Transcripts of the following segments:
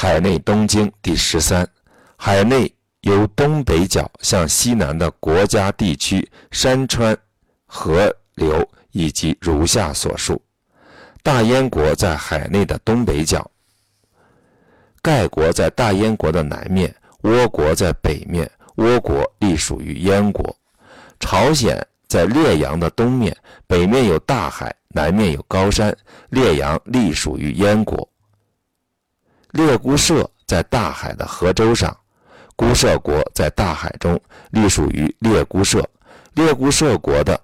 海内东经第十三，海内由东北角向西南的国家地区、山川、河流以及如下所述。大燕国在海内的东北角，盖国在大燕国的南面，倭国在北面，倭国隶属于燕国。朝鲜在烈阳的东面，北面有大海，南面有高山，烈阳隶属于燕国。列姑射在大海的河洲上，姑射国在大海中，隶属于列姑射。列姑射国的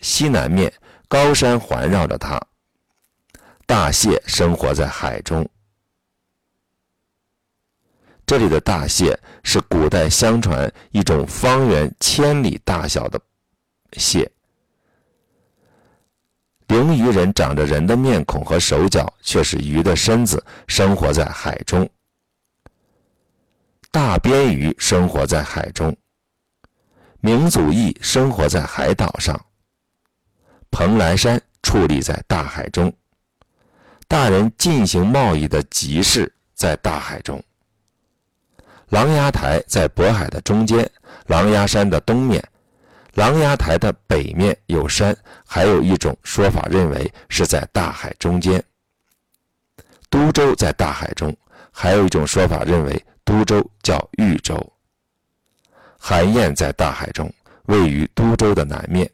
西南面，高山环绕着它。大蟹生活在海中。这里的大蟹是古代相传一种方圆千里大小的蟹。灵鱼人长着人的面孔和手脚，却是鱼的身子，生活在海中。大边鱼生活在海中。明祖义生活在海岛上。蓬莱山矗立在大海中。大人进行贸易的集市在大海中。琅琊台在渤海的中间，琅琊山的东面。琅琊台的北面有山，还有一种说法认为是在大海中间。都州在大海中，还有一种说法认为都州叫豫州。韩燕在大海中，位于都州的南面。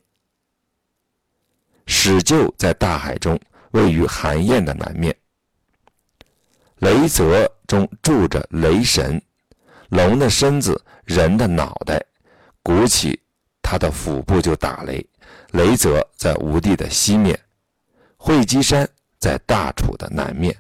史就在大海中，位于韩燕的南面。雷泽中住着雷神，龙的身子，人的脑袋，鼓起。他的腹部就打雷，雷泽在吴地的西面，会稽山在大楚的南面。